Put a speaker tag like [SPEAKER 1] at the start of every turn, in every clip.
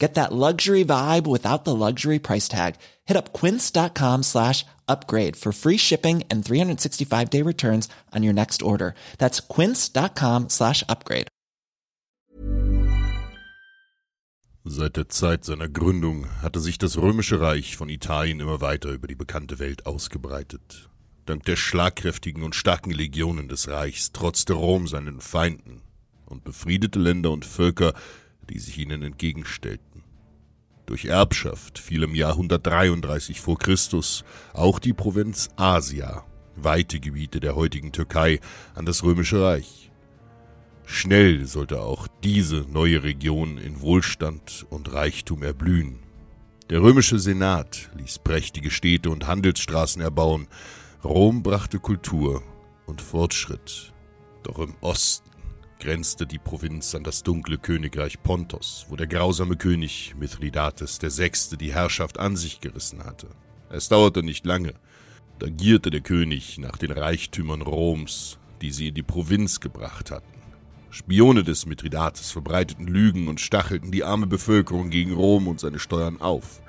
[SPEAKER 1] Get that luxury vibe without the luxury price tag. Hit up quince.com slash upgrade for free shipping and 365-day returns on your next order. That's quince.com slash upgrade.
[SPEAKER 2] Seit der Zeit seiner Gründung hatte sich das Römische Reich von Italien immer weiter über die bekannte Welt ausgebreitet. Dank der schlagkräftigen und starken Legionen des Reichs trotzte Rom seinen Feinden und befriedete Länder und Völker, die sich ihnen entgegenstellten. Durch Erbschaft fiel im Jahr 133 vor Christus auch die Provinz Asia, weite Gebiete der heutigen Türkei, an das Römische Reich. Schnell sollte auch diese neue Region in Wohlstand und Reichtum erblühen. Der römische Senat ließ prächtige Städte und Handelsstraßen erbauen, Rom brachte Kultur und Fortschritt. Doch im Osten grenzte die Provinz an das dunkle Königreich Pontos, wo der grausame König Mithridates VI. die Herrschaft an sich gerissen hatte. Es dauerte nicht lange, da gierte der König nach den Reichtümern Roms, die sie in die Provinz gebracht hatten. Spione des Mithridates verbreiteten Lügen und stachelten die arme Bevölkerung gegen Rom und seine Steuern auf.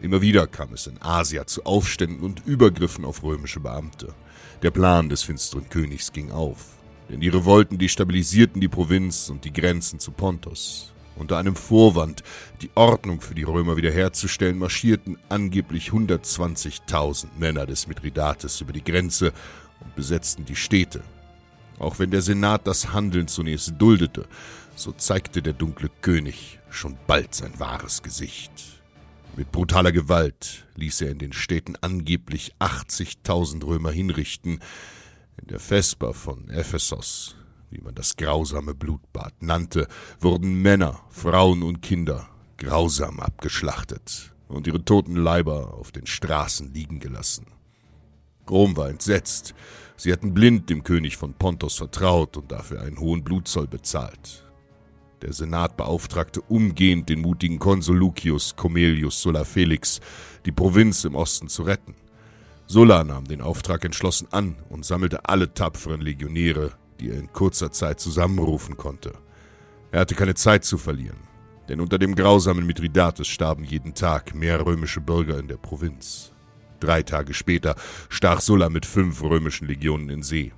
[SPEAKER 2] Immer wieder kam es in Asia zu Aufständen und Übergriffen auf römische Beamte. Der Plan des finsteren Königs ging auf, denn die Revolten destabilisierten die Provinz und die Grenzen zu Pontos. Unter einem Vorwand, die Ordnung für die Römer wiederherzustellen, marschierten angeblich 120.000 Männer des Mithridates über die Grenze und besetzten die Städte. Auch wenn der Senat das Handeln zunächst duldete, so zeigte der dunkle König schon bald sein wahres Gesicht. Mit brutaler Gewalt ließ er in den Städten angeblich 80.000 Römer hinrichten. In der Vesper von Ephesos, wie man das grausame Blutbad nannte, wurden Männer, Frauen und Kinder grausam abgeschlachtet und ihre toten Leiber auf den Straßen liegen gelassen. Rom war entsetzt. Sie hatten blind dem König von Pontos vertraut und dafür einen hohen Blutzoll bezahlt. Der Senat beauftragte umgehend den mutigen Konsul Lucius Comelius Sulla Felix, die Provinz im Osten zu retten. Sulla nahm den Auftrag entschlossen an und sammelte alle tapferen Legionäre, die er in kurzer Zeit zusammenrufen konnte. Er hatte keine Zeit zu verlieren, denn unter dem grausamen Mithridates starben jeden Tag mehr römische Bürger in der Provinz. Drei Tage später stach Sulla mit fünf römischen Legionen in See.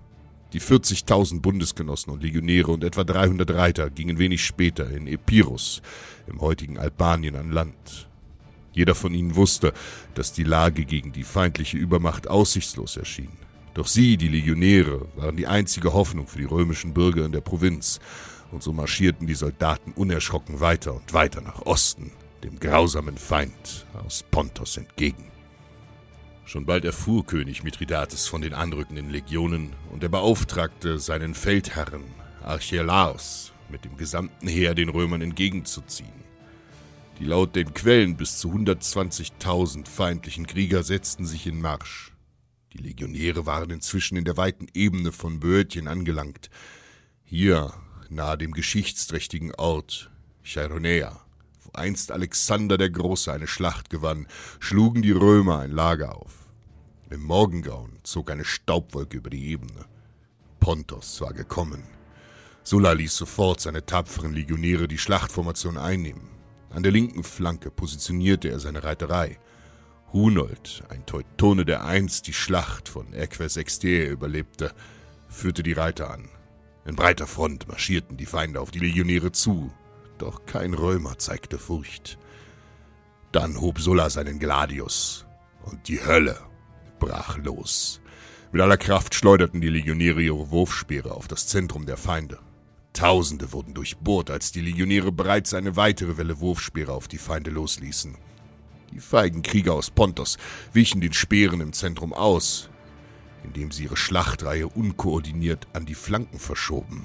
[SPEAKER 2] Die 40.000 Bundesgenossen und Legionäre und etwa 300 Reiter gingen wenig später in Epirus, im heutigen Albanien, an Land. Jeder von ihnen wusste, dass die Lage gegen die feindliche Übermacht aussichtslos erschien. Doch sie, die Legionäre, waren die einzige Hoffnung für die römischen Bürger in der Provinz, und so marschierten die Soldaten unerschrocken weiter und weiter nach Osten, dem grausamen Feind aus Pontos entgegen. Schon bald erfuhr König Mithridates von den anrückenden Legionen und er beauftragte seinen Feldherren Archelaos mit dem gesamten Heer den Römern entgegenzuziehen. Die laut den Quellen bis zu 120.000 feindlichen Krieger setzten sich in Marsch. Die Legionäre waren inzwischen in der weiten Ebene von Böotien angelangt. Hier, nahe dem geschichtsträchtigen Ort Chaironea, wo einst Alexander der Große eine Schlacht gewann, schlugen die Römer ein Lager auf. Im Morgengrauen zog eine Staubwolke über die Ebene. Pontos war gekommen. Sulla ließ sofort seine tapferen Legionäre die Schlachtformation einnehmen. An der linken Flanke positionierte er seine Reiterei. Hunold, ein Teutone, der einst die Schlacht von Eques Exter überlebte, führte die Reiter an. In breiter Front marschierten die Feinde auf die Legionäre zu, doch kein Römer zeigte Furcht. Dann hob Sulla seinen Gladius, und die Hölle brach los. Mit aller Kraft schleuderten die Legionäre ihre Wurfspeere auf das Zentrum der Feinde. Tausende wurden durchbohrt, als die Legionäre bereits eine weitere Welle Wurfspeere auf die Feinde losließen. Die feigen Krieger aus Pontos wichen den Speeren im Zentrum aus, indem sie ihre Schlachtreihe unkoordiniert an die Flanken verschoben.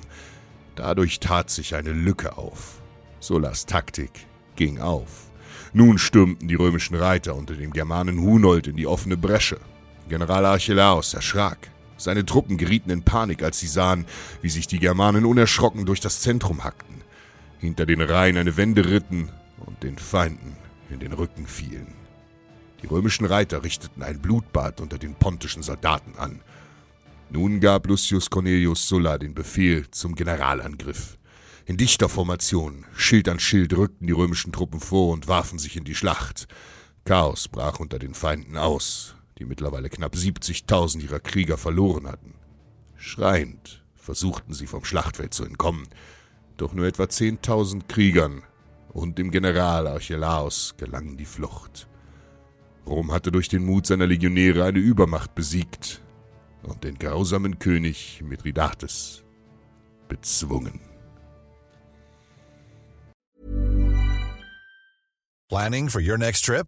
[SPEAKER 2] Dadurch tat sich eine Lücke auf. Sullas Taktik ging auf. Nun stürmten die römischen Reiter unter dem Germanen Hunold in die offene Bresche. General Archelaos erschrak. Seine Truppen gerieten in Panik, als sie sahen, wie sich die Germanen unerschrocken durch das Zentrum hackten, hinter den Reihen eine Wende ritten und den Feinden in den Rücken fielen. Die römischen Reiter richteten ein Blutbad unter den pontischen Soldaten an. Nun gab Lucius Cornelius Sulla den Befehl zum Generalangriff. In dichter Formation, Schild an Schild, rückten die römischen Truppen vor und warfen sich in die Schlacht. Chaos brach unter den Feinden aus die mittlerweile knapp 70.000 ihrer Krieger verloren hatten. Schreiend versuchten sie vom Schlachtfeld zu entkommen, doch nur etwa 10.000 Kriegern und dem General Archelaos gelang die Flucht. Rom hatte durch den Mut seiner Legionäre eine Übermacht besiegt und den grausamen König Mithridates bezwungen.
[SPEAKER 3] Planning for your next trip?